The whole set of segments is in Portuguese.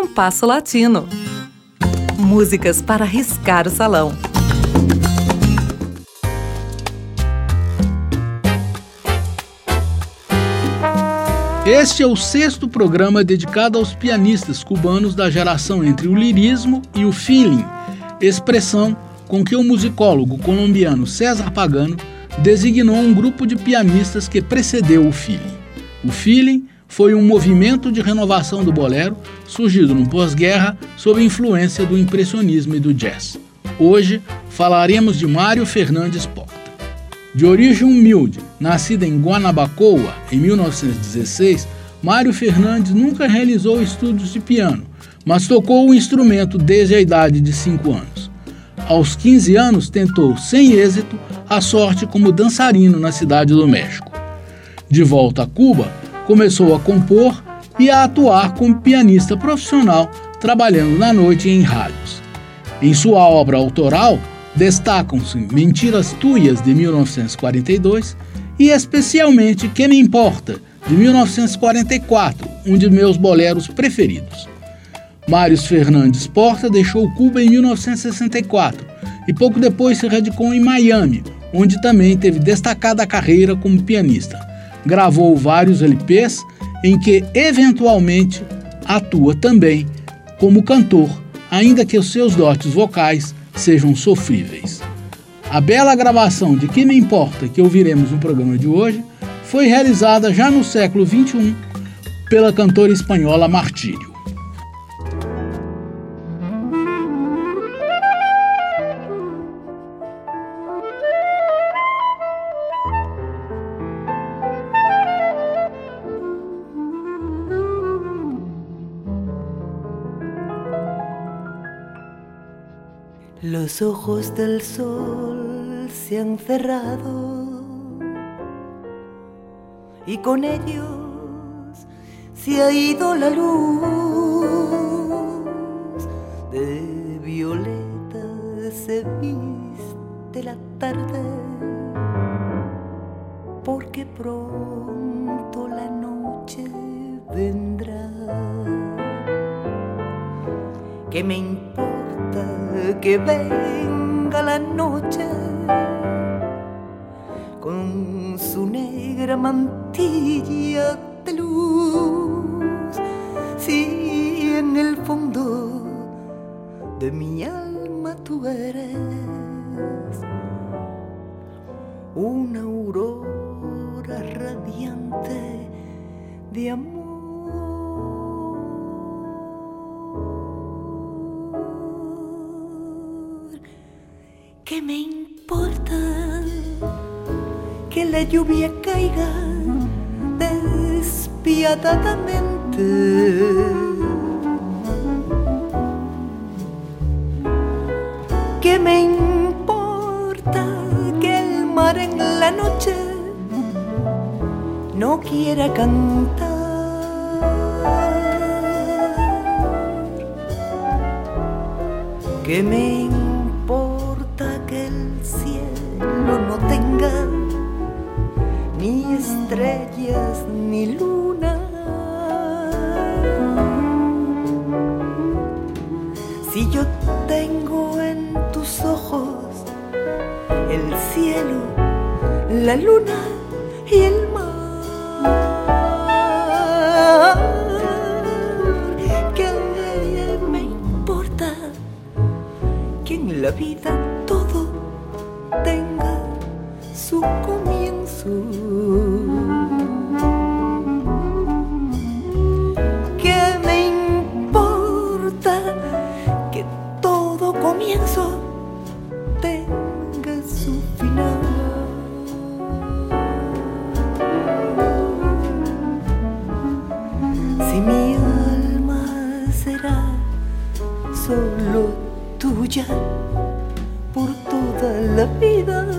Compasso Latino. Músicas para riscar o salão. Este é o sexto programa dedicado aos pianistas cubanos da geração entre o lirismo e o feeling, expressão com que o musicólogo colombiano César Pagano designou um grupo de pianistas que precedeu o feeling. O feeling foi um movimento de renovação do bolero surgido no pós-guerra sob influência do impressionismo e do jazz. Hoje falaremos de Mário Fernandes Porta. De origem humilde, nascido em Guanabacoa em 1916, Mário Fernandes nunca realizou estudos de piano, mas tocou o instrumento desde a idade de 5 anos. Aos 15 anos, tentou, sem êxito, a sorte como dançarino na cidade do México. De volta a Cuba, começou a compor e a atuar como pianista profissional, trabalhando na noite em rádios. Em sua obra autoral, Destacam-se Mentiras Tuias, de 1942, e especialmente Que Me Importa, de 1944, um de meus boleros preferidos. Mários Fernandes Porta deixou Cuba em 1964 e pouco depois se radicou em Miami, onde também teve destacada carreira como pianista. Gravou vários LPs em que, eventualmente, atua também como cantor, ainda que os seus dotes vocais sejam sofríveis. A bela gravação de Que Me Importa que ouviremos no programa de hoje foi realizada já no século XXI pela cantora espanhola Martírio. Los ojos del sol se han cerrado. Y con ellos se ha ido la luz. De violeta se viste la tarde. Porque pronto la noche vendrá. Que me importa que venga la noche con su negra mantilla de luz. Si en el fondo de mi alma tú eres una aurora radiante de amor la lluvia caiga despiadadamente? ¿Qué me importa que el mar en la noche no quiera cantar? ¿Qué me estrellas ni luna. Si yo tengo en tus ojos el cielo, la luna y el solo tuya por toda la vida.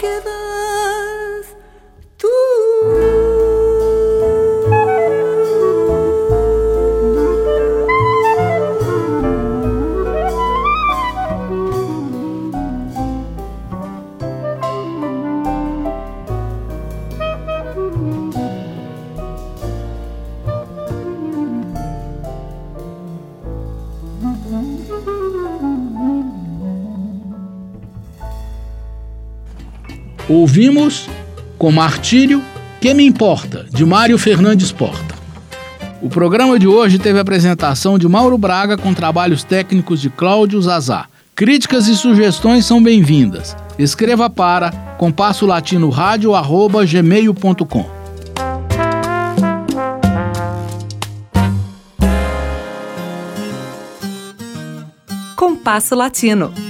together Ouvimos com Martírio Que Me Importa, de Mário Fernandes Porta. O programa de hoje teve a apresentação de Mauro Braga com trabalhos técnicos de Cláudio Zazá. Críticas e sugestões são bem-vindas. Escreva para compasso latino rádio arroba gmail.com. Compasso Latino.